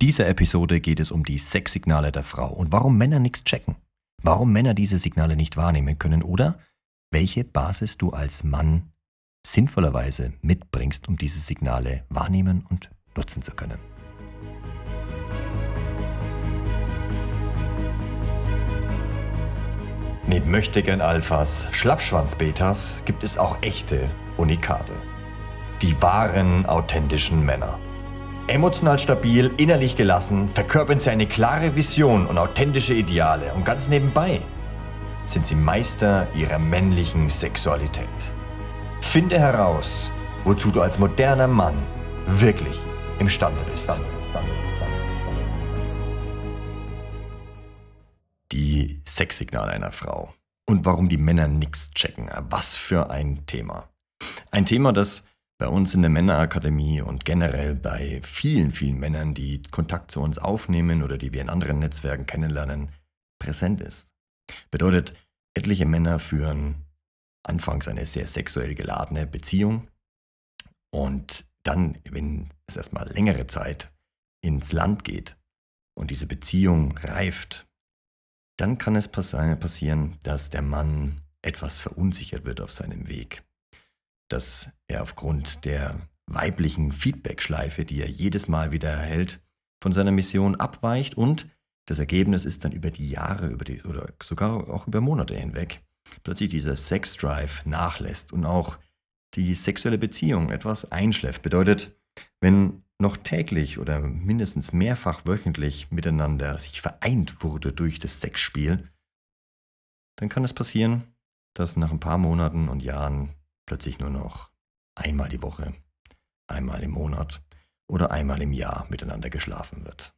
dieser Episode geht es um die Sexsignale der Frau und warum Männer nichts checken. Warum Männer diese Signale nicht wahrnehmen können oder welche Basis du als Mann sinnvollerweise mitbringst, um diese Signale wahrnehmen und nutzen zu können. Neben Möchtegern Alphas, Schlappschwanz-Betas gibt es auch echte Unikate. Die wahren, authentischen Männer. Emotional stabil, innerlich gelassen, verkörpern sie eine klare Vision und authentische Ideale und ganz nebenbei sind sie Meister ihrer männlichen Sexualität. Finde heraus, wozu du als moderner Mann wirklich imstande bist. Die Sexsignale einer Frau und warum die Männer nichts checken. Was für ein Thema. Ein Thema, das bei uns in der Männerakademie und generell bei vielen, vielen Männern, die Kontakt zu uns aufnehmen oder die wir in anderen Netzwerken kennenlernen, präsent ist. Bedeutet, etliche Männer führen anfangs eine sehr sexuell geladene Beziehung und dann, wenn es erstmal längere Zeit ins Land geht und diese Beziehung reift, dann kann es passieren, dass der Mann etwas verunsichert wird auf seinem Weg dass er aufgrund der weiblichen Feedback-Schleife, die er jedes Mal wieder erhält, von seiner Mission abweicht und das Ergebnis ist dann über die Jahre über die, oder sogar auch über Monate hinweg plötzlich dieser Sex-Drive nachlässt und auch die sexuelle Beziehung etwas einschläft. Bedeutet, wenn noch täglich oder mindestens mehrfach wöchentlich miteinander sich vereint wurde durch das Sexspiel, dann kann es passieren, dass nach ein paar Monaten und Jahren plötzlich nur noch einmal die Woche, einmal im Monat oder einmal im Jahr miteinander geschlafen wird.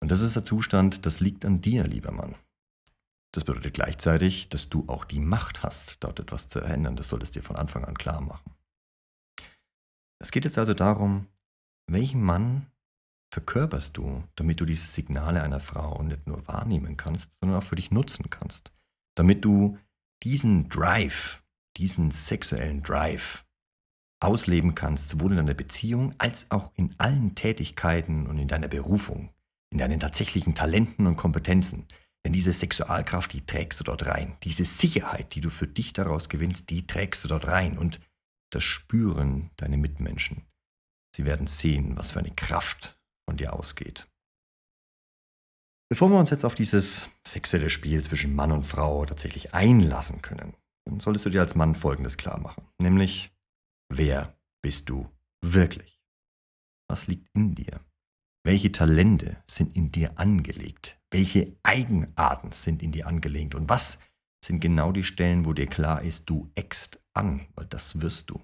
Und das ist der Zustand, das liegt an dir, lieber Mann. Das bedeutet gleichzeitig, dass du auch die Macht hast, dort etwas zu ändern. Das solltest dir von Anfang an klar machen. Es geht jetzt also darum, welchen Mann verkörperst du, damit du diese Signale einer Frau nicht nur wahrnehmen kannst, sondern auch für dich nutzen kannst. Damit du diesen Drive, diesen sexuellen Drive ausleben kannst, sowohl in deiner Beziehung als auch in allen Tätigkeiten und in deiner Berufung, in deinen tatsächlichen Talenten und Kompetenzen. Denn diese Sexualkraft, die trägst du dort rein. Diese Sicherheit, die du für dich daraus gewinnst, die trägst du dort rein. Und das spüren deine Mitmenschen. Sie werden sehen, was für eine Kraft von dir ausgeht. Bevor wir uns jetzt auf dieses sexuelle Spiel zwischen Mann und Frau tatsächlich einlassen können, dann solltest du dir als Mann Folgendes klar machen. Nämlich, wer bist du wirklich? Was liegt in dir? Welche Talente sind in dir angelegt? Welche Eigenarten sind in dir angelegt? Und was sind genau die Stellen, wo dir klar ist, du eckst an, weil das wirst du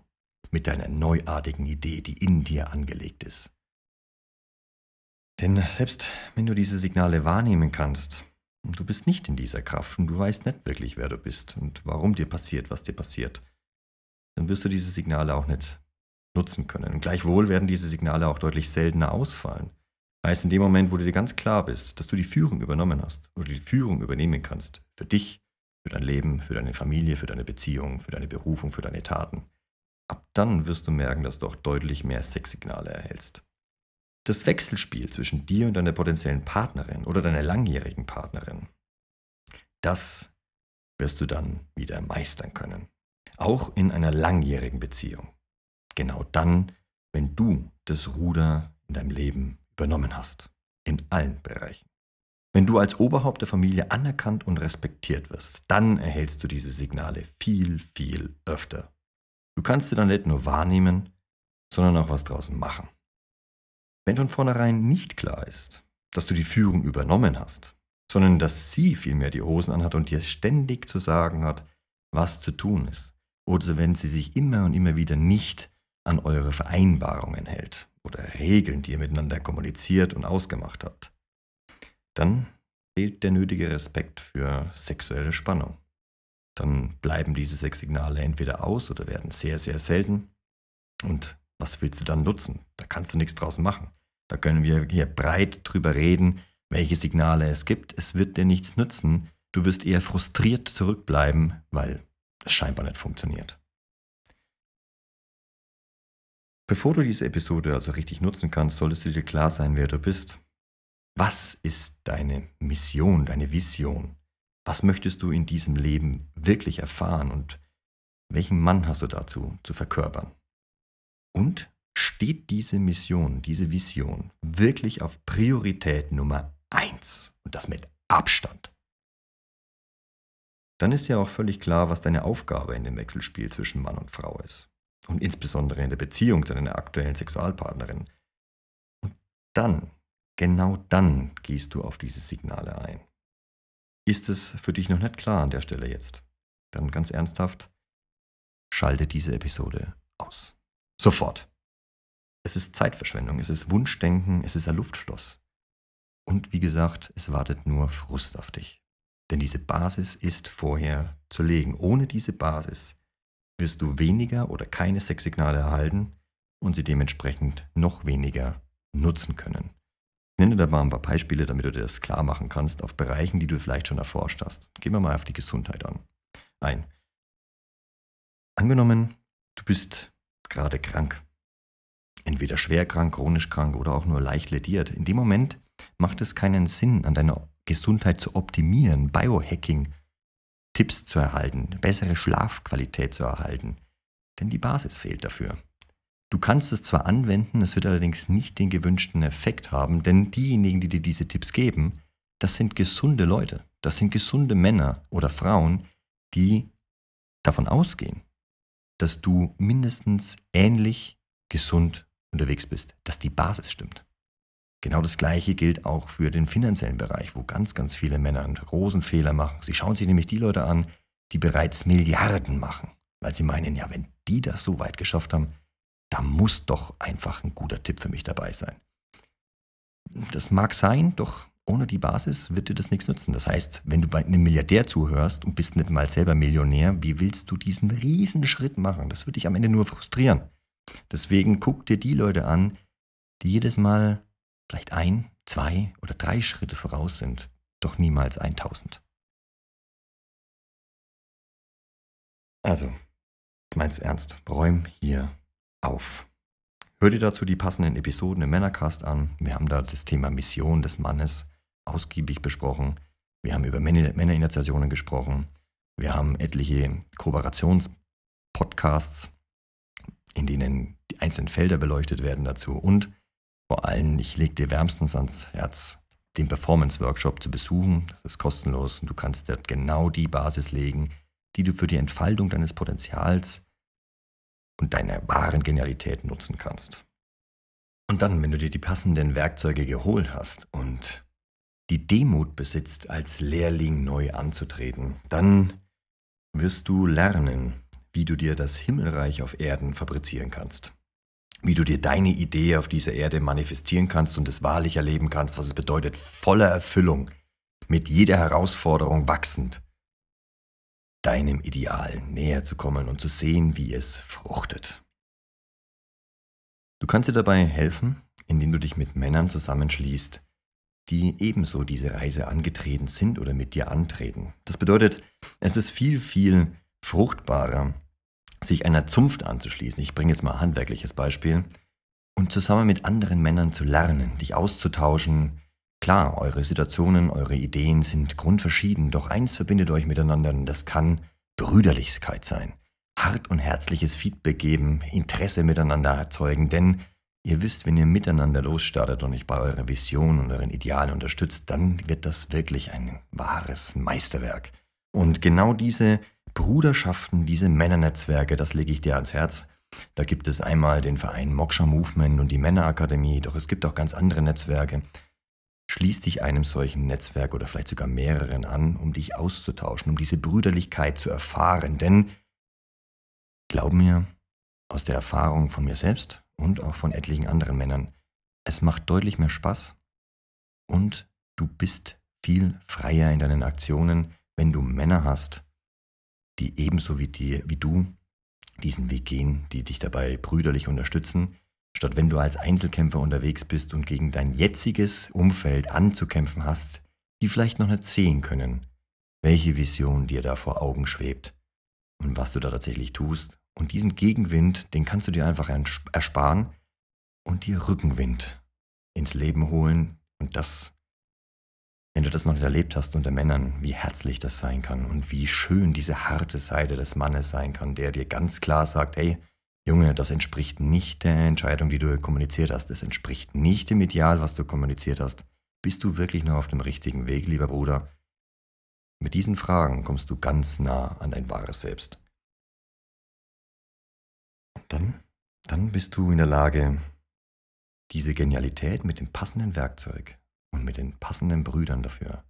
mit deiner neuartigen Idee, die in dir angelegt ist. Denn selbst wenn du diese Signale wahrnehmen kannst, du bist nicht in dieser Kraft und du weißt nicht wirklich, wer du bist und warum dir passiert, was dir passiert. Dann wirst du diese Signale auch nicht nutzen können. Und gleichwohl werden diese Signale auch deutlich seltener ausfallen. Heißt, in dem Moment, wo du dir ganz klar bist, dass du die Führung übernommen hast oder die Führung übernehmen kannst, für dich, für dein Leben, für deine Familie, für deine Beziehung, für deine Berufung, für deine Taten, ab dann wirst du merken, dass du auch deutlich mehr Sexsignale erhältst. Das Wechselspiel zwischen dir und deiner potenziellen Partnerin oder deiner langjährigen Partnerin, das wirst du dann wieder meistern können. Auch in einer langjährigen Beziehung. Genau dann, wenn du das Ruder in deinem Leben übernommen hast. In allen Bereichen. Wenn du als Oberhaupt der Familie anerkannt und respektiert wirst, dann erhältst du diese Signale viel, viel öfter. Du kannst sie dann nicht nur wahrnehmen, sondern auch was draußen machen. Wenn von vornherein nicht klar ist, dass du die Führung übernommen hast, sondern dass sie vielmehr die Hosen anhat und dir ständig zu sagen hat, was zu tun ist, oder wenn sie sich immer und immer wieder nicht an eure Vereinbarungen hält oder Regeln, die ihr miteinander kommuniziert und ausgemacht habt, dann fehlt der nötige Respekt für sexuelle Spannung. Dann bleiben diese Sexsignale entweder aus oder werden sehr, sehr selten und was willst du dann nutzen? Da kannst du nichts draus machen. Da können wir hier breit drüber reden, welche Signale es gibt. Es wird dir nichts nützen. Du wirst eher frustriert zurückbleiben, weil es scheinbar nicht funktioniert. Bevor du diese Episode also richtig nutzen kannst, solltest du dir klar sein, wer du bist. Was ist deine Mission, deine Vision? Was möchtest du in diesem Leben wirklich erfahren und welchen Mann hast du dazu zu verkörpern? Und steht diese Mission, diese Vision wirklich auf Priorität Nummer eins und das mit Abstand? Dann ist ja auch völlig klar, was deine Aufgabe in dem Wechselspiel zwischen Mann und Frau ist. Und insbesondere in der Beziehung zu deiner aktuellen Sexualpartnerin. Und dann, genau dann, gehst du auf diese Signale ein. Ist es für dich noch nicht klar an der Stelle jetzt? Dann ganz ernsthaft, schalte diese Episode aus. Sofort. Es ist Zeitverschwendung, es ist Wunschdenken, es ist ein Luftschloss. Und wie gesagt, es wartet nur Frust auf dich. Denn diese Basis ist vorher zu legen. Ohne diese Basis wirst du weniger oder keine Sexsignale erhalten und sie dementsprechend noch weniger nutzen können. Ich nenne da mal ein paar Beispiele, damit du dir das klar machen kannst, auf Bereichen, die du vielleicht schon erforscht hast. Gehen wir mal auf die Gesundheit an. Ein. Angenommen, du bist gerade krank. Entweder schwer krank, chronisch krank oder auch nur leicht lediert. In dem Moment macht es keinen Sinn, an deiner Gesundheit zu optimieren, Biohacking, Tipps zu erhalten, bessere Schlafqualität zu erhalten. Denn die Basis fehlt dafür. Du kannst es zwar anwenden, es wird allerdings nicht den gewünschten Effekt haben, denn diejenigen, die dir diese Tipps geben, das sind gesunde Leute, das sind gesunde Männer oder Frauen, die davon ausgehen, dass du mindestens ähnlich gesund unterwegs bist, dass die Basis stimmt. Genau das Gleiche gilt auch für den finanziellen Bereich, wo ganz, ganz viele Männer einen großen Fehler machen. Sie schauen sich nämlich die Leute an, die bereits Milliarden machen, weil sie meinen, ja, wenn die das so weit geschafft haben, da muss doch einfach ein guter Tipp für mich dabei sein. Das mag sein, doch ohne die Basis wird dir das nichts nützen. Das heißt, wenn du bei einem Milliardär zuhörst und bist nicht mal selber Millionär, wie willst du diesen riesen Schritt machen? Das würde dich am Ende nur frustrieren. Deswegen guck dir die Leute an, die jedes Mal vielleicht ein, zwei oder drei Schritte voraus sind, doch niemals 1000. Also, ich mein's ernst, räum hier auf. Hör dir dazu die passenden Episoden im Männercast an. Wir haben da das Thema Mission des Mannes ausgiebig besprochen. Wir haben über Männerinitiationen gesprochen. Wir haben etliche Kooperationspodcasts, in denen die einzelnen Felder beleuchtet werden dazu. Und vor allem, ich lege dir wärmstens ans Herz, den Performance-Workshop zu besuchen. Das ist kostenlos und du kannst dort genau die Basis legen, die du für die Entfaltung deines Potenzials und deiner wahren Genialität nutzen kannst. Und dann, wenn du dir die passenden Werkzeuge geholt hast und die Demut besitzt, als Lehrling neu anzutreten, dann wirst du lernen, wie du dir das Himmelreich auf Erden fabrizieren kannst wie du dir deine Idee auf dieser Erde manifestieren kannst und es wahrlich erleben kannst, was es bedeutet, voller Erfüllung, mit jeder Herausforderung wachsend, deinem Ideal näher zu kommen und zu sehen, wie es fruchtet. Du kannst dir dabei helfen, indem du dich mit Männern zusammenschließt, die ebenso diese Reise angetreten sind oder mit dir antreten. Das bedeutet, es ist viel, viel fruchtbarer, sich einer Zunft anzuschließen, ich bringe jetzt mal ein handwerkliches Beispiel, und zusammen mit anderen Männern zu lernen, dich auszutauschen. Klar, eure Situationen, eure Ideen sind grundverschieden, doch eins verbindet euch miteinander und das kann Brüderlichkeit sein. Hart und herzliches Feedback geben, Interesse miteinander erzeugen, denn ihr wisst, wenn ihr miteinander losstartet und euch bei eurer Vision und euren Idealen unterstützt, dann wird das wirklich ein wahres Meisterwerk. Und genau diese Bruderschaften, diese Männernetzwerke, das lege ich dir ans Herz. Da gibt es einmal den Verein Moksha Movement und die Männerakademie, doch es gibt auch ganz andere Netzwerke. Schließ dich einem solchen Netzwerk oder vielleicht sogar mehreren an, um dich auszutauschen, um diese Brüderlichkeit zu erfahren. Denn, glaub mir, aus der Erfahrung von mir selbst und auch von etlichen anderen Männern, es macht deutlich mehr Spaß und du bist viel freier in deinen Aktionen, wenn du Männer hast, die ebenso wie, die, wie du diesen Weg gehen, die dich dabei brüderlich unterstützen, statt wenn du als Einzelkämpfer unterwegs bist und gegen dein jetziges Umfeld anzukämpfen hast, die vielleicht noch nicht sehen können, welche Vision dir da vor Augen schwebt und was du da tatsächlich tust Und diesen Gegenwind, den kannst du dir einfach ersparen und dir Rückenwind ins Leben holen. Und das, wenn du das noch nicht erlebt hast unter Männern, wie herzlich das sein kann und wie schön diese harte Seite des Mannes sein kann, der dir ganz klar sagt, hey, Junge, das entspricht nicht der Entscheidung, die du kommuniziert hast. Es entspricht nicht dem Ideal, was du kommuniziert hast. Bist du wirklich noch auf dem richtigen Weg, lieber Bruder? Mit diesen Fragen kommst du ganz nah an dein wahres Selbst. Dann, dann bist du in der Lage, diese Genialität mit dem passenden Werkzeug und mit den passenden Brüdern dafür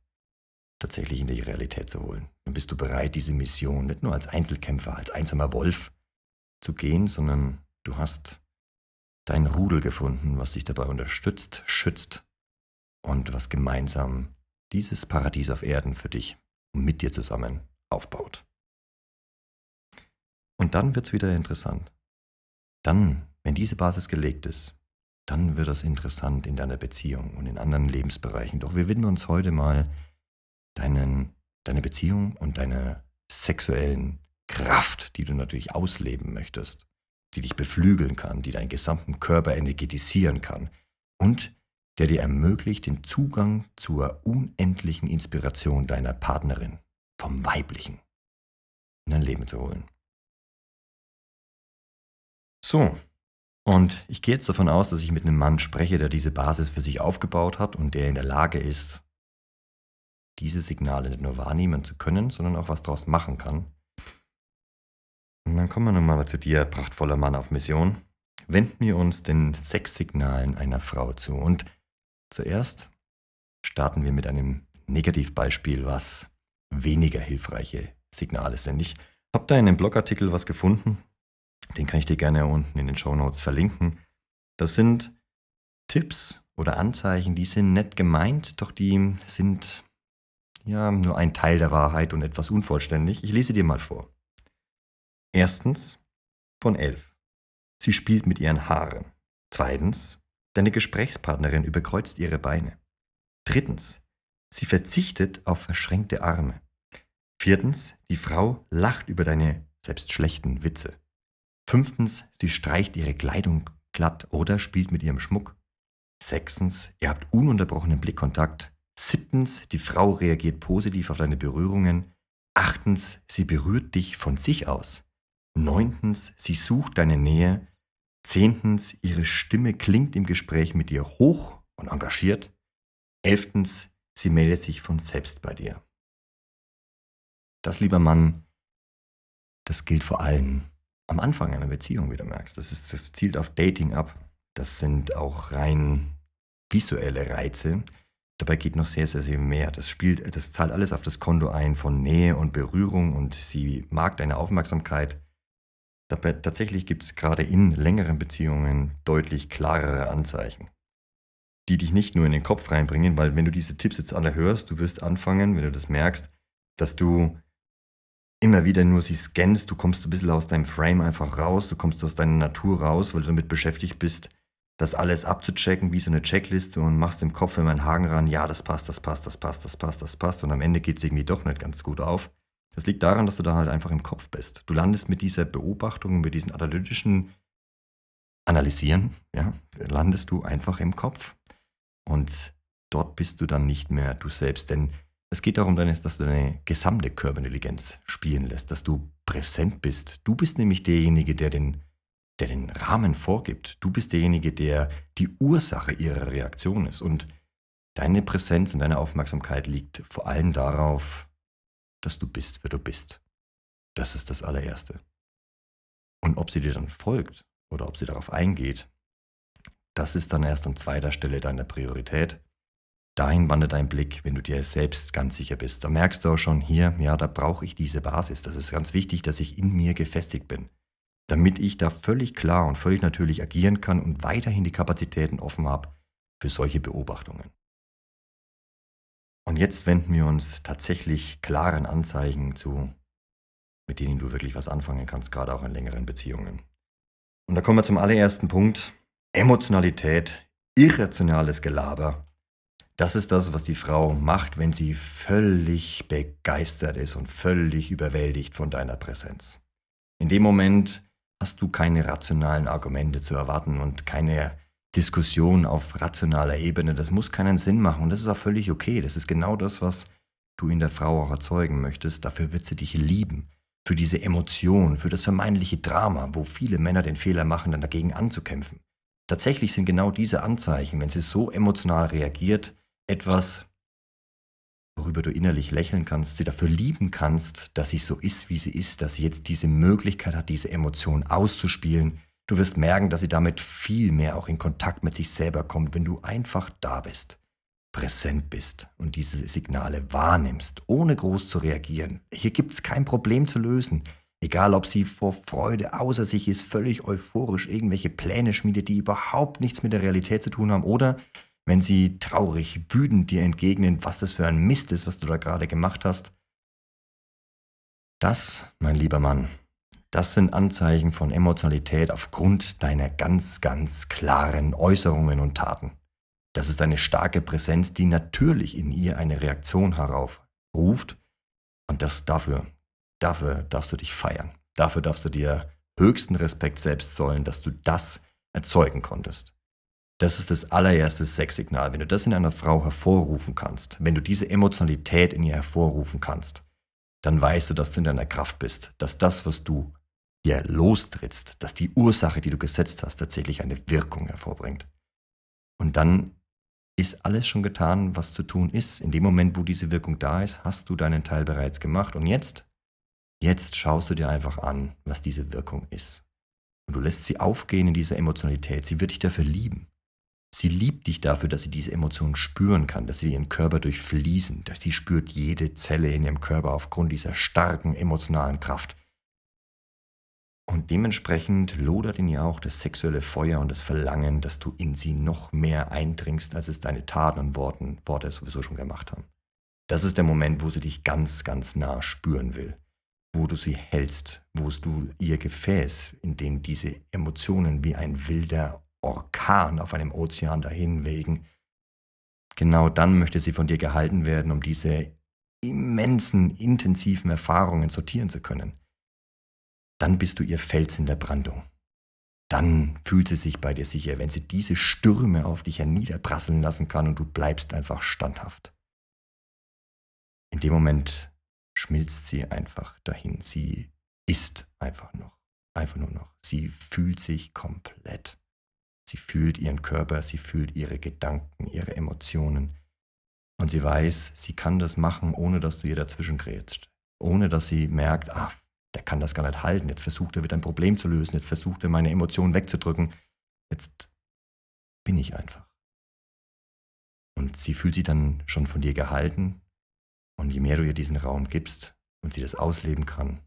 tatsächlich in die Realität zu holen. Dann bist du bereit, diese Mission nicht nur als Einzelkämpfer, als einsamer Wolf zu gehen, sondern du hast dein Rudel gefunden, was dich dabei unterstützt, schützt und was gemeinsam dieses Paradies auf Erden für dich und mit dir zusammen aufbaut. Und dann wird es wieder interessant. Dann, wenn diese Basis gelegt ist, dann wird es interessant in deiner Beziehung und in anderen Lebensbereichen. Doch wir widmen uns heute mal deinen, deiner Beziehung und deiner sexuellen Kraft, die du natürlich ausleben möchtest, die dich beflügeln kann, die deinen gesamten Körper energetisieren kann und der dir ermöglicht, den Zugang zur unendlichen Inspiration deiner Partnerin, vom Weiblichen, in dein Leben zu holen. So, und ich gehe jetzt davon aus, dass ich mit einem Mann spreche, der diese Basis für sich aufgebaut hat und der in der Lage ist, diese Signale nicht nur wahrnehmen zu können, sondern auch was daraus machen kann. Und dann kommen wir nun mal zu dir, prachtvoller Mann auf Mission. Wenden wir uns den Sexsignalen einer Frau zu. Und zuerst starten wir mit einem Negativbeispiel, was weniger hilfreiche Signale sind. Ich habe da in einem Blogartikel was gefunden, den kann ich dir gerne unten in den Show Notes verlinken. Das sind Tipps oder Anzeichen, die sind nett gemeint, doch die sind ja nur ein Teil der Wahrheit und etwas unvollständig. Ich lese dir mal vor. Erstens von 11. Sie spielt mit ihren Haaren. Zweitens, deine Gesprächspartnerin überkreuzt ihre Beine. Drittens, sie verzichtet auf verschränkte Arme. Viertens, die Frau lacht über deine selbst schlechten Witze. Fünftens, sie streicht ihre Kleidung glatt oder spielt mit ihrem Schmuck. Sechstens, ihr habt ununterbrochenen Blickkontakt. Siebtens, die Frau reagiert positiv auf deine Berührungen. Achtens, sie berührt dich von sich aus. Neuntens, sie sucht deine Nähe. Zehntens, ihre Stimme klingt im Gespräch mit dir hoch und engagiert. Elftens, sie meldet sich von selbst bei dir. Das, lieber Mann, das gilt vor allem am Anfang einer Beziehung wieder merkst. Das, ist, das zielt auf Dating ab. Das sind auch rein visuelle Reize. Dabei geht noch sehr, sehr, sehr mehr. Das spielt, das zahlt alles auf das Konto ein von Nähe und Berührung und sie mag deine Aufmerksamkeit. Dabei tatsächlich gibt es gerade in längeren Beziehungen deutlich klarere Anzeichen, die dich nicht nur in den Kopf reinbringen, weil wenn du diese Tipps jetzt alle hörst, du wirst anfangen, wenn du das merkst, dass du immer wieder nur sie scannst, du kommst ein bisschen aus deinem Frame einfach raus, du kommst aus deiner Natur raus, weil du damit beschäftigt bist, das alles abzuchecken, wie so eine Checkliste und machst im Kopf immer einen Haken ran, ja, das passt, das passt, das passt, das passt, das passt und am Ende geht es irgendwie doch nicht ganz gut auf. Das liegt daran, dass du da halt einfach im Kopf bist. Du landest mit dieser Beobachtung, mit diesen analytischen Analysieren, ja, landest du einfach im Kopf. Und dort bist du dann nicht mehr du selbst, denn es geht darum, dass du deine gesamte Körperintelligenz spielen lässt, dass du präsent bist. Du bist nämlich derjenige, der den, der den Rahmen vorgibt. Du bist derjenige, der die Ursache ihrer Reaktion ist. Und deine Präsenz und deine Aufmerksamkeit liegt vor allem darauf, dass du bist, wer du bist. Das ist das allererste. Und ob sie dir dann folgt oder ob sie darauf eingeht, das ist dann erst an zweiter Stelle deiner Priorität. Dahin wandert dein Blick, wenn du dir selbst ganz sicher bist. Da merkst du auch schon hier, ja, da brauche ich diese Basis. Das ist ganz wichtig, dass ich in mir gefestigt bin, damit ich da völlig klar und völlig natürlich agieren kann und weiterhin die Kapazitäten offen habe für solche Beobachtungen. Und jetzt wenden wir uns tatsächlich klaren Anzeichen zu, mit denen du wirklich was anfangen kannst, gerade auch in längeren Beziehungen. Und da kommen wir zum allerersten Punkt. Emotionalität, irrationales Gelaber das ist das, was die Frau macht, wenn sie völlig begeistert ist und völlig überwältigt von deiner Präsenz. In dem Moment hast du keine rationalen Argumente zu erwarten und keine Diskussion auf rationaler Ebene. Das muss keinen Sinn machen und das ist auch völlig okay. Das ist genau das, was du in der Frau auch erzeugen möchtest. Dafür wird sie dich lieben. Für diese Emotion, für das vermeintliche Drama, wo viele Männer den Fehler machen, dann dagegen anzukämpfen. Tatsächlich sind genau diese Anzeichen, wenn sie so emotional reagiert, etwas, worüber du innerlich lächeln kannst, sie dafür lieben kannst, dass sie so ist, wie sie ist, dass sie jetzt diese Möglichkeit hat, diese Emotion auszuspielen. Du wirst merken, dass sie damit viel mehr auch in Kontakt mit sich selber kommt, wenn du einfach da bist, präsent bist und diese Signale wahrnimmst, ohne groß zu reagieren. Hier gibt es kein Problem zu lösen. Egal, ob sie vor Freude außer sich ist, völlig euphorisch irgendwelche Pläne schmiedet, die überhaupt nichts mit der Realität zu tun haben, oder wenn sie traurig, wütend dir entgegnen, was das für ein Mist ist, was du da gerade gemacht hast. Das, mein lieber Mann, das sind Anzeichen von Emotionalität aufgrund deiner ganz, ganz klaren Äußerungen und Taten. Das ist eine starke Präsenz, die natürlich in ihr eine Reaktion heraufruft. Und das dafür, dafür darfst du dich feiern. Dafür darfst du dir höchsten Respekt selbst zollen, dass du das erzeugen konntest. Das ist das allererste Sexsignal. Wenn du das in einer Frau hervorrufen kannst, wenn du diese Emotionalität in ihr hervorrufen kannst, dann weißt du, dass du in deiner Kraft bist, dass das, was du hier lostrittst, dass die Ursache, die du gesetzt hast, tatsächlich eine Wirkung hervorbringt. Und dann ist alles schon getan, was zu tun ist. In dem Moment, wo diese Wirkung da ist, hast du deinen Teil bereits gemacht. Und jetzt, jetzt schaust du dir einfach an, was diese Wirkung ist. Und du lässt sie aufgehen in dieser Emotionalität. Sie wird dich dafür lieben. Sie liebt dich dafür, dass sie diese Emotionen spüren kann, dass sie ihren Körper durchfließen, dass sie spürt jede Zelle in ihrem Körper aufgrund dieser starken emotionalen Kraft. Und dementsprechend lodert in ihr auch das sexuelle Feuer und das Verlangen, dass du in sie noch mehr eindringst, als es deine Taten und Worten, Worte sowieso schon gemacht haben. Das ist der Moment, wo sie dich ganz, ganz nah spüren will, wo du sie hältst, wo du ihr Gefäß, in dem diese Emotionen wie ein wilder Orkan auf einem Ozean dahin wegen. Genau dann möchte sie von dir gehalten werden, um diese immensen, intensiven Erfahrungen sortieren zu können. Dann bist du ihr Fels in der Brandung. Dann fühlt sie sich bei dir sicher, wenn sie diese Stürme auf dich herniederprasseln lassen kann und du bleibst einfach standhaft. In dem Moment schmilzt sie einfach dahin. Sie ist einfach noch. Einfach nur noch. Sie fühlt sich komplett. Sie fühlt ihren Körper, sie fühlt ihre Gedanken, ihre Emotionen. Und sie weiß, sie kann das machen, ohne dass du ihr dazwischen grätst. Ohne dass sie merkt, ah, der kann das gar nicht halten. Jetzt versucht er wieder ein Problem zu lösen. Jetzt versucht er meine Emotionen wegzudrücken. Jetzt bin ich einfach. Und sie fühlt sich dann schon von dir gehalten. Und je mehr du ihr diesen Raum gibst und sie das ausleben kann,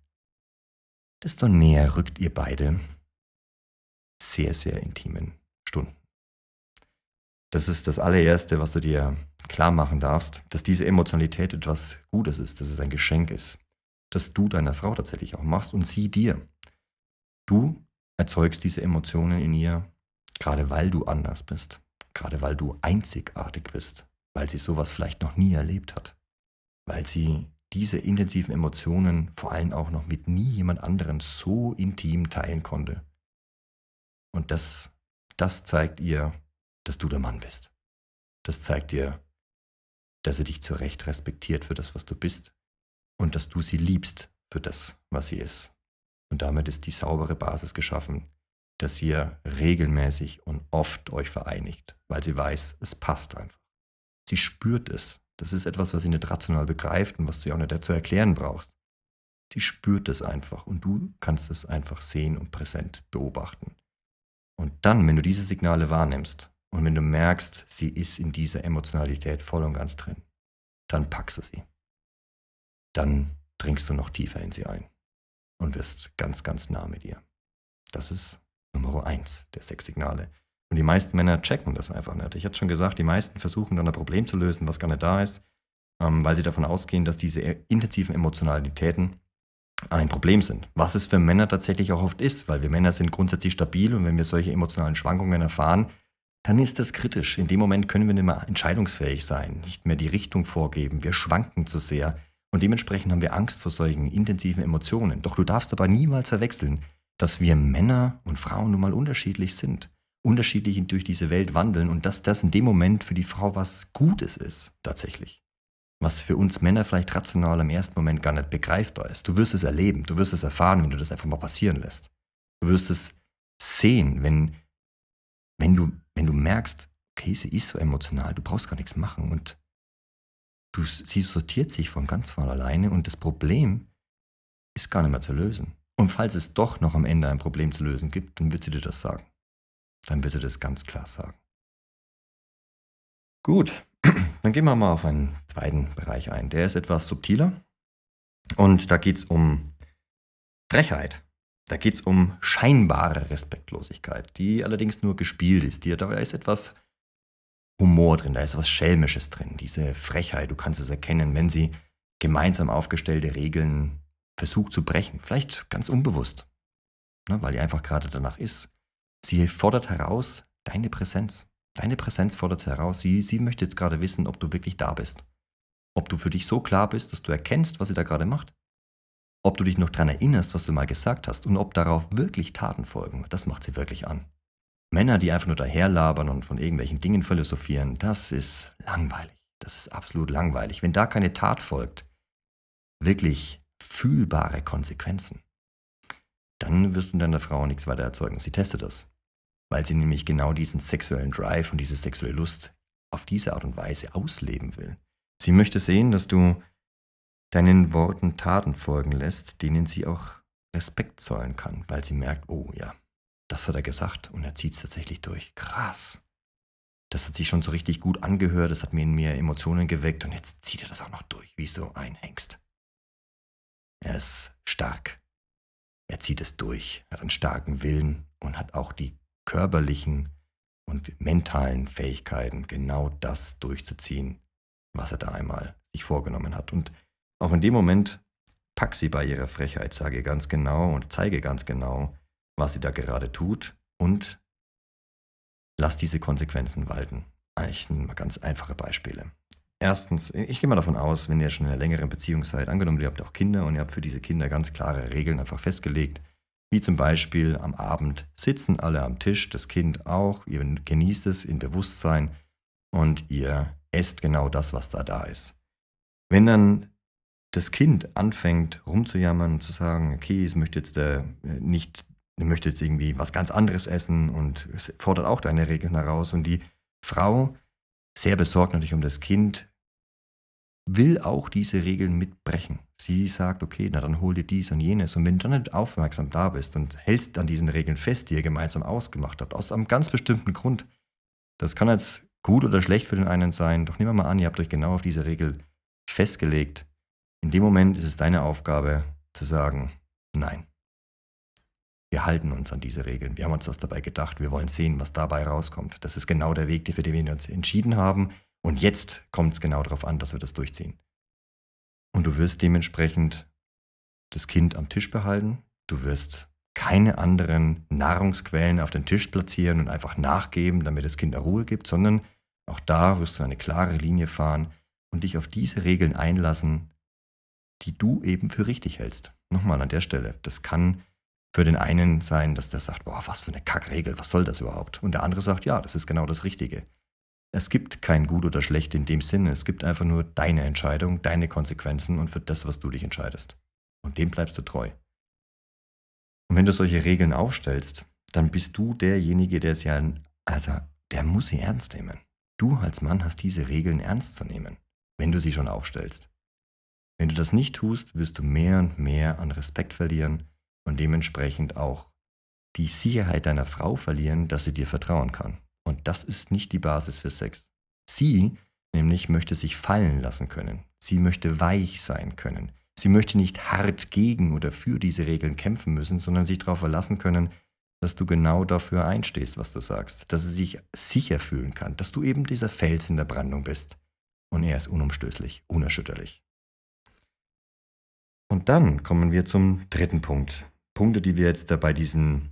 desto näher rückt ihr beide sehr, sehr intimen Stunden. Das ist das allererste, was du dir klar machen darfst, dass diese Emotionalität etwas Gutes ist, dass es ein Geschenk ist, dass du deiner Frau tatsächlich auch machst und sie dir. Du erzeugst diese Emotionen in ihr, gerade weil du anders bist, gerade weil du einzigartig bist, weil sie sowas vielleicht noch nie erlebt hat, weil sie diese intensiven Emotionen vor allem auch noch mit nie jemand anderen so intim teilen konnte. Und das das zeigt ihr, dass du der Mann bist. Das zeigt ihr, dass sie dich zu Recht respektiert für das, was du bist und dass du sie liebst für das, was sie ist. Und damit ist die saubere Basis geschaffen, dass ihr regelmäßig und oft euch vereinigt, weil sie weiß, es passt einfach. Sie spürt es. Das ist etwas, was sie nicht rational begreift und was du ja auch nicht dazu erklären brauchst. Sie spürt es einfach und du kannst es einfach sehen und präsent beobachten. Und dann, wenn du diese Signale wahrnimmst und wenn du merkst, sie ist in dieser Emotionalität voll und ganz drin, dann packst du sie. Dann dringst du noch tiefer in sie ein und wirst ganz, ganz nah mit ihr. Das ist Nummer eins der Sexsignale. Und die meisten Männer checken das einfach nicht. Ich hatte schon gesagt, die meisten versuchen dann ein Problem zu lösen, was gar nicht da ist, ähm, weil sie davon ausgehen, dass diese intensiven Emotionalitäten ein Problem sind. Was es für Männer tatsächlich auch oft ist, weil wir Männer sind grundsätzlich stabil und wenn wir solche emotionalen Schwankungen erfahren, dann ist das kritisch. In dem Moment können wir nicht mehr entscheidungsfähig sein, nicht mehr die Richtung vorgeben. Wir schwanken zu sehr und dementsprechend haben wir Angst vor solchen intensiven Emotionen. Doch du darfst aber niemals verwechseln, dass wir Männer und Frauen nun mal unterschiedlich sind, unterschiedlich durch diese Welt wandeln und dass das in dem Moment für die Frau was Gutes ist, tatsächlich. Was für uns Männer vielleicht rational im ersten Moment gar nicht begreifbar ist. Du wirst es erleben, du wirst es erfahren, wenn du das einfach mal passieren lässt. Du wirst es sehen, wenn, wenn, du, wenn du merkst, okay, sie ist so emotional, du brauchst gar nichts machen und du, sie sortiert sich von ganz von alleine und das Problem ist gar nicht mehr zu lösen. Und falls es doch noch am Ende ein Problem zu lösen gibt, dann wird sie dir das sagen. Dann wird sie das ganz klar sagen. Gut, dann gehen wir mal auf einen zweiten Bereich ein. Der ist etwas subtiler. Und da geht es um Frechheit. Da geht es um scheinbare Respektlosigkeit, die allerdings nur gespielt ist. da ist etwas Humor drin, da ist was Schelmisches drin, diese Frechheit. Du kannst es erkennen, wenn sie gemeinsam aufgestellte Regeln versucht zu brechen. Vielleicht ganz unbewusst, ne, weil die einfach gerade danach ist. Sie fordert heraus deine Präsenz. Deine Präsenz fordert sie heraus. Sie, sie möchte jetzt gerade wissen, ob du wirklich da bist. Ob du für dich so klar bist, dass du erkennst, was sie da gerade macht. Ob du dich noch daran erinnerst, was du mal gesagt hast und ob darauf wirklich Taten folgen. Das macht sie wirklich an. Männer, die einfach nur daherlabern und von irgendwelchen Dingen philosophieren, das ist langweilig. Das ist absolut langweilig. Wenn da keine Tat folgt, wirklich fühlbare Konsequenzen, dann wirst du deiner Frau nichts weiter erzeugen. Sie testet das, weil sie nämlich genau diesen sexuellen Drive und diese sexuelle Lust auf diese Art und Weise ausleben will. Sie möchte sehen, dass du deinen Worten Taten folgen lässt, denen sie auch Respekt zollen kann, weil sie merkt, oh ja, das hat er gesagt und er zieht es tatsächlich durch. Krass. Das hat sich schon so richtig gut angehört, das hat mir in mir Emotionen geweckt und jetzt zieht er das auch noch durch, wie so ein Hengst. Er ist stark. Er zieht es durch, hat einen starken Willen und hat auch die körperlichen und mentalen Fähigkeiten, genau das durchzuziehen, was er da einmal sich vorgenommen hat. Und auch in dem Moment pack sie bei ihrer Frechheit, sage ganz genau und zeige ganz genau, was sie da gerade tut und lass diese Konsequenzen walten. Eigentlich mal ganz einfache Beispiele. Erstens, ich gehe mal davon aus, wenn ihr schon in einer längeren Beziehung seid, angenommen, ihr habt auch Kinder und ihr habt für diese Kinder ganz klare Regeln einfach festgelegt, wie zum Beispiel am Abend sitzen alle am Tisch, das Kind auch, ihr genießt es in Bewusstsein und ihr esst genau das, was da da ist. Wenn dann das Kind anfängt rumzujammern und zu sagen, okay, es möchte jetzt äh, nicht, möchte jetzt irgendwie was ganz anderes essen und es fordert auch deine Regeln heraus und die Frau sehr besorgt natürlich um das Kind, will auch diese Regeln mitbrechen. Sie sagt, okay, na dann hol dir dies und jenes. Und wenn du dann nicht aufmerksam da bist und hältst an diesen Regeln fest, die ihr gemeinsam ausgemacht habt, aus einem ganz bestimmten Grund, das kann jetzt gut oder schlecht für den einen sein, doch nehmen wir mal an, ihr habt euch genau auf diese Regel festgelegt. In dem Moment ist es deine Aufgabe zu sagen, nein. Wir halten uns an diese Regeln. Wir haben uns was dabei gedacht. Wir wollen sehen, was dabei rauskommt. Das ist genau der Weg, für den wir uns entschieden haben. Und jetzt kommt es genau darauf an, dass wir das durchziehen. Und du wirst dementsprechend das Kind am Tisch behalten. Du wirst keine anderen Nahrungsquellen auf den Tisch platzieren und einfach nachgeben, damit das Kind Ruhe gibt, sondern auch da wirst du eine klare Linie fahren und dich auf diese Regeln einlassen, die du eben für richtig hältst. Nochmal an der Stelle, das kann für den einen sein, dass der sagt, boah, was für eine Kackregel, was soll das überhaupt? Und der andere sagt, ja, das ist genau das Richtige. Es gibt kein Gut oder Schlecht in dem Sinne, es gibt einfach nur deine Entscheidung, deine Konsequenzen und für das, was du dich entscheidest. Und dem bleibst du treu. Und wenn du solche Regeln aufstellst, dann bist du derjenige, der es ja, also der muss sie ernst nehmen. Du als Mann hast diese Regeln ernst zu nehmen, wenn du sie schon aufstellst. Wenn du das nicht tust, wirst du mehr und mehr an Respekt verlieren und dementsprechend auch die Sicherheit deiner Frau verlieren, dass sie dir vertrauen kann. Und das ist nicht die Basis für Sex. Sie nämlich möchte sich fallen lassen können. Sie möchte weich sein können. Sie möchte nicht hart gegen oder für diese Regeln kämpfen müssen, sondern sich darauf verlassen können, dass du genau dafür einstehst, was du sagst, dass sie sich sicher fühlen kann, dass du eben dieser Fels in der Brandung bist. Und er ist unumstößlich, unerschütterlich. Und dann kommen wir zum dritten Punkt, Punkte, die wir jetzt bei diesen,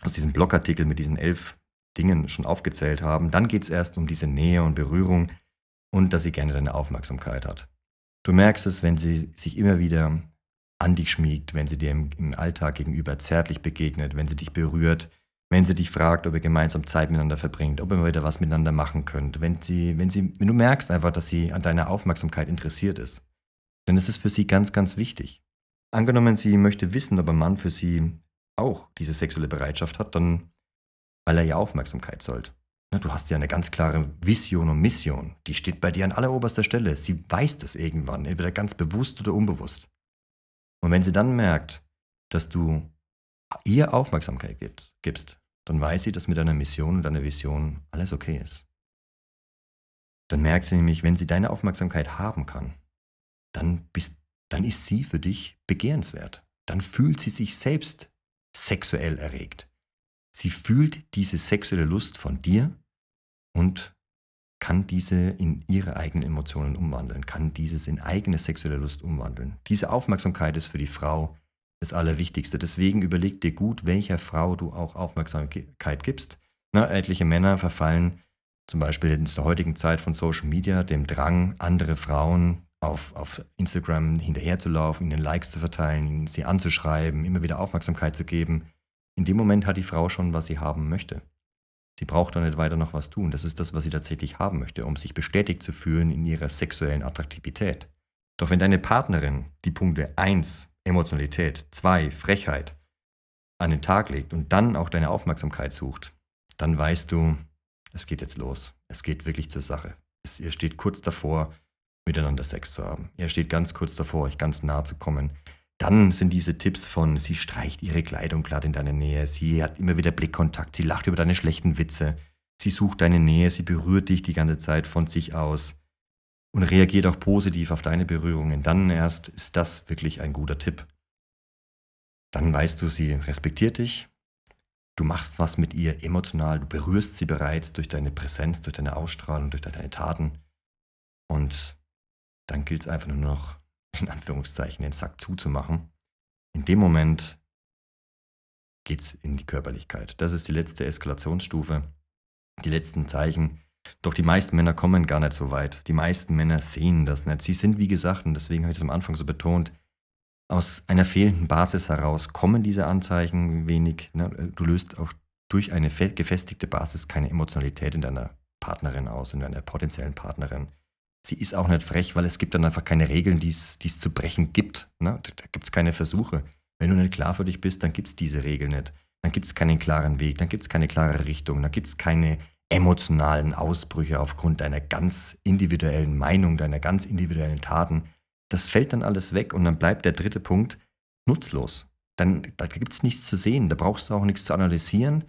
aus diesem Blogartikel mit diesen elf Dingen schon aufgezählt haben. Dann geht es erst um diese Nähe und Berührung und dass sie gerne deine Aufmerksamkeit hat. Du merkst es, wenn sie sich immer wieder an dich schmiegt, wenn sie dir im, im Alltag gegenüber zärtlich begegnet, wenn sie dich berührt, wenn sie dich fragt, ob ihr gemeinsam Zeit miteinander verbringt, ob ihr mal wieder was miteinander machen könnt, wenn sie, wenn sie, wenn du merkst einfach, dass sie an deiner Aufmerksamkeit interessiert ist. Denn es ist für sie ganz, ganz wichtig. Angenommen, sie möchte wissen, ob ein Mann für sie auch diese sexuelle Bereitschaft hat, dann, weil er ihr Aufmerksamkeit sollt. Du hast ja eine ganz klare Vision und Mission. Die steht bei dir an alleroberster Stelle. Sie weiß das irgendwann, entweder ganz bewusst oder unbewusst. Und wenn sie dann merkt, dass du ihr Aufmerksamkeit gibst, dann weiß sie, dass mit deiner Mission und deiner Vision alles okay ist. Dann merkt sie nämlich, wenn sie deine Aufmerksamkeit haben kann, dann, bist, dann ist sie für dich begehrenswert. Dann fühlt sie sich selbst sexuell erregt. Sie fühlt diese sexuelle Lust von dir und kann diese in ihre eigenen Emotionen umwandeln, kann dieses in eigene sexuelle Lust umwandeln. Diese Aufmerksamkeit ist für die Frau das Allerwichtigste. Deswegen überleg dir gut, welcher Frau du auch Aufmerksamkeit gibst. Na, etliche Männer verfallen zum Beispiel in der heutigen Zeit von Social Media dem Drang, andere Frauen auf, auf Instagram hinterherzulaufen, ihnen Likes zu verteilen, sie anzuschreiben, immer wieder Aufmerksamkeit zu geben. In dem Moment hat die Frau schon, was sie haben möchte. Sie braucht dann nicht weiter noch was tun. Das ist das, was sie tatsächlich haben möchte, um sich bestätigt zu fühlen in ihrer sexuellen Attraktivität. Doch wenn deine Partnerin die Punkte 1, Emotionalität, 2, Frechheit, an den Tag legt und dann auch deine Aufmerksamkeit sucht, dann weißt du, es geht jetzt los. Es geht wirklich zur Sache. Es, ihr steht kurz davor, miteinander Sex zu haben. Ihr steht ganz kurz davor, euch ganz nah zu kommen. Dann sind diese Tipps von, sie streicht ihre Kleidung glatt in deiner Nähe, sie hat immer wieder Blickkontakt, sie lacht über deine schlechten Witze, sie sucht deine Nähe, sie berührt dich die ganze Zeit von sich aus und reagiert auch positiv auf deine Berührungen. Dann erst ist das wirklich ein guter Tipp. Dann weißt du, sie respektiert dich, du machst was mit ihr emotional, du berührst sie bereits durch deine Präsenz, durch deine Ausstrahlung, durch deine Taten und dann gilt es einfach nur noch in Anführungszeichen den Sack zuzumachen. In dem Moment geht es in die Körperlichkeit. Das ist die letzte Eskalationsstufe, die letzten Zeichen. Doch die meisten Männer kommen gar nicht so weit. Die meisten Männer sehen das nicht. Sie sind, wie gesagt, und deswegen habe ich das am Anfang so betont, aus einer fehlenden Basis heraus kommen diese Anzeichen wenig. Ne? Du löst auch durch eine gefestigte Basis keine Emotionalität in deiner Partnerin aus, in deiner potenziellen Partnerin sie ist auch nicht frech, weil es gibt dann einfach keine Regeln, die es zu brechen gibt. Ne? Da gibt es keine Versuche. Wenn du nicht klar für dich bist, dann gibt es diese Regel nicht. Dann gibt es keinen klaren Weg, dann gibt es keine klare Richtung, dann gibt es keine emotionalen Ausbrüche aufgrund deiner ganz individuellen Meinung, deiner ganz individuellen Taten. Das fällt dann alles weg und dann bleibt der dritte Punkt nutzlos. Dann, da gibt es nichts zu sehen, da brauchst du auch nichts zu analysieren,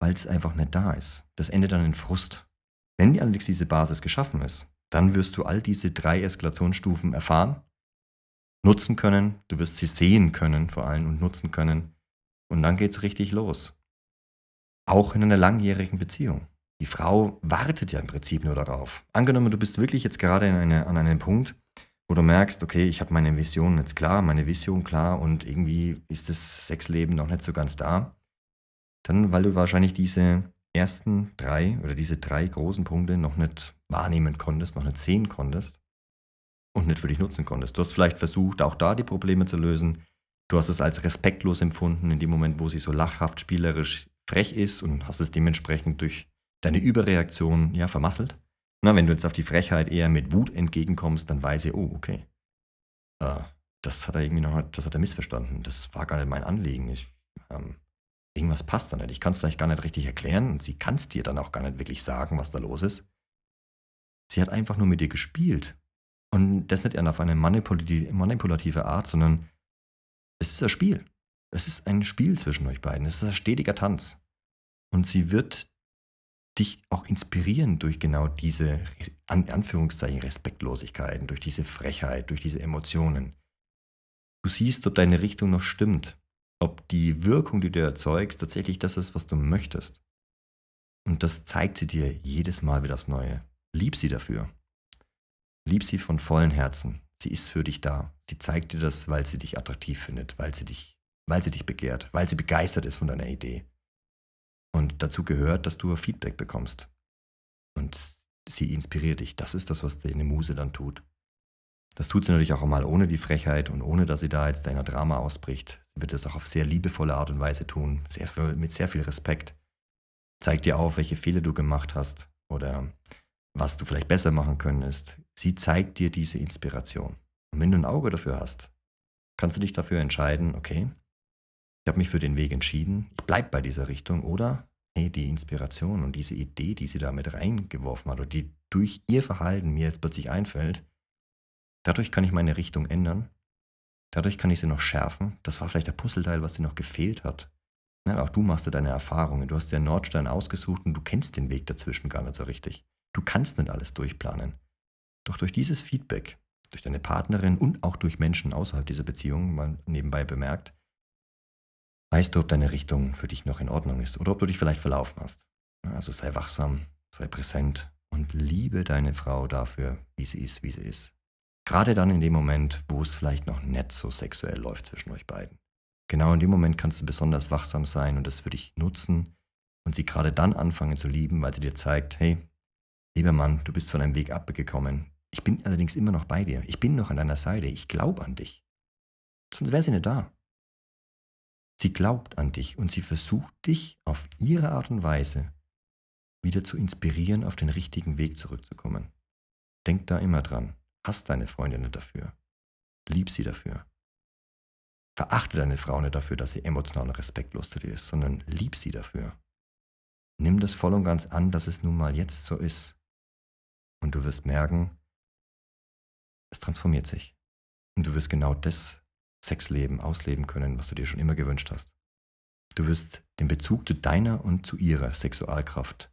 weil es einfach nicht da ist. Das endet dann in Frust. Wenn allerdings diese Basis geschaffen ist, dann wirst du all diese drei Eskalationsstufen erfahren, nutzen können, du wirst sie sehen können vor allem und nutzen können. Und dann geht es richtig los. Auch in einer langjährigen Beziehung. Die Frau wartet ja im Prinzip nur darauf. Angenommen, du bist wirklich jetzt gerade eine, an einem Punkt, wo du merkst, okay, ich habe meine Vision jetzt klar, meine Vision klar und irgendwie ist das Sexleben noch nicht so ganz da. Dann, weil du wahrscheinlich diese ersten drei oder diese drei großen Punkte noch nicht wahrnehmen konntest, noch nicht sehen konntest und nicht für dich nutzen konntest. Du hast vielleicht versucht, auch da die Probleme zu lösen. Du hast es als respektlos empfunden in dem Moment, wo sie so lachhaft, spielerisch, frech ist und hast es dementsprechend durch deine Überreaktion ja vermasselt. Na, wenn du jetzt auf die Frechheit eher mit Wut entgegenkommst, dann weiß sie, oh, okay. Äh, das hat er irgendwie noch, das hat er missverstanden. Das war gar nicht mein Anliegen. Ich, ähm, irgendwas passt da nicht. Ich kann es vielleicht gar nicht richtig erklären und sie kann es dir dann auch gar nicht wirklich sagen, was da los ist. Sie hat einfach nur mit dir gespielt. Und das nicht auf eine manipulative Art, sondern es ist ein Spiel. Es ist ein Spiel zwischen euch beiden. Es ist ein stetiger Tanz. Und sie wird dich auch inspirieren durch genau diese, an Anführungszeichen, Respektlosigkeiten, durch diese Frechheit, durch diese Emotionen. Du siehst, ob deine Richtung noch stimmt ob die Wirkung, die du erzeugst, tatsächlich das ist, was du möchtest. Und das zeigt sie dir jedes Mal wieder aufs Neue. Lieb sie dafür. Lieb sie von vollem Herzen. Sie ist für dich da. Sie zeigt dir das, weil sie dich attraktiv findet, weil sie dich, weil sie dich begehrt, weil sie begeistert ist von deiner Idee. Und dazu gehört, dass du Feedback bekommst. Und sie inspiriert dich. Das ist das, was deine Muse dann tut. Das tut sie natürlich auch mal ohne die Frechheit und ohne, dass sie da jetzt deiner Drama ausbricht. Sie wird es auch auf sehr liebevolle Art und Weise tun, sehr viel, mit sehr viel Respekt. Zeigt dir auf, welche Fehler du gemacht hast oder was du vielleicht besser machen könntest. Sie zeigt dir diese Inspiration. Und wenn du ein Auge dafür hast, kannst du dich dafür entscheiden, okay, ich habe mich für den Weg entschieden, ich bleibe bei dieser Richtung oder hey, die Inspiration und diese Idee, die sie da mit reingeworfen hat oder die durch ihr Verhalten mir jetzt plötzlich einfällt, dadurch kann ich meine Richtung ändern. Dadurch kann ich sie noch schärfen. Das war vielleicht der Puzzleteil, was dir noch gefehlt hat. Ja, auch du machst dir deine Erfahrungen. Du hast dir einen Nordstein ausgesucht und du kennst den Weg dazwischen gar nicht so richtig. Du kannst nicht alles durchplanen. Doch durch dieses Feedback, durch deine Partnerin und auch durch Menschen außerhalb dieser Beziehung, mal nebenbei bemerkt, weißt du, ob deine Richtung für dich noch in Ordnung ist oder ob du dich vielleicht verlaufen hast. Also sei wachsam, sei präsent und liebe deine Frau dafür, wie sie ist, wie sie ist. Gerade dann in dem Moment, wo es vielleicht noch nicht so sexuell läuft zwischen euch beiden. Genau in dem Moment kannst du besonders wachsam sein und es für dich nutzen und sie gerade dann anfangen zu lieben, weil sie dir zeigt, hey, lieber Mann, du bist von einem Weg abgekommen. Ich bin allerdings immer noch bei dir. Ich bin noch an deiner Seite. Ich glaube an dich. Sonst wäre sie nicht da. Sie glaubt an dich und sie versucht dich auf ihre Art und Weise wieder zu inspirieren, auf den richtigen Weg zurückzukommen. Denk da immer dran. Hast deine Freundinnen dafür. Lieb sie dafür. Verachte deine Frau nicht dafür, dass sie emotional und respektlos zu dir ist, sondern lieb sie dafür. Nimm das voll und ganz an, dass es nun mal jetzt so ist. Und du wirst merken, es transformiert sich. Und du wirst genau das Sexleben ausleben können, was du dir schon immer gewünscht hast. Du wirst den Bezug zu deiner und zu ihrer Sexualkraft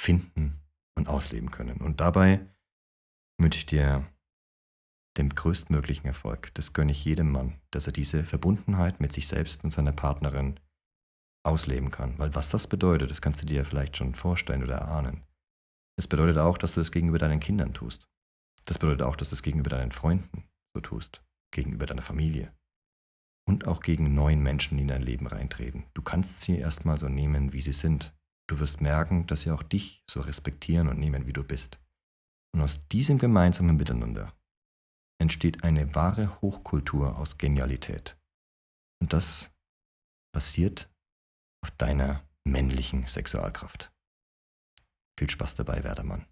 finden und ausleben können. Und dabei wünsche ich dir den größtmöglichen Erfolg. Das gönne ich jedem Mann, dass er diese Verbundenheit mit sich selbst und seiner Partnerin ausleben kann. Weil was das bedeutet, das kannst du dir vielleicht schon vorstellen oder erahnen. Es bedeutet auch, dass du das gegenüber deinen Kindern tust. Das bedeutet auch, dass du es gegenüber deinen Freunden so tust, gegenüber deiner Familie und auch gegen neuen Menschen, die in dein Leben reintreten. Du kannst sie erstmal so nehmen, wie sie sind. Du wirst merken, dass sie auch dich so respektieren und nehmen, wie du bist. Und aus diesem gemeinsamen Miteinander entsteht eine wahre Hochkultur aus Genialität. Und das basiert auf deiner männlichen Sexualkraft. Viel Spaß dabei, Werdermann.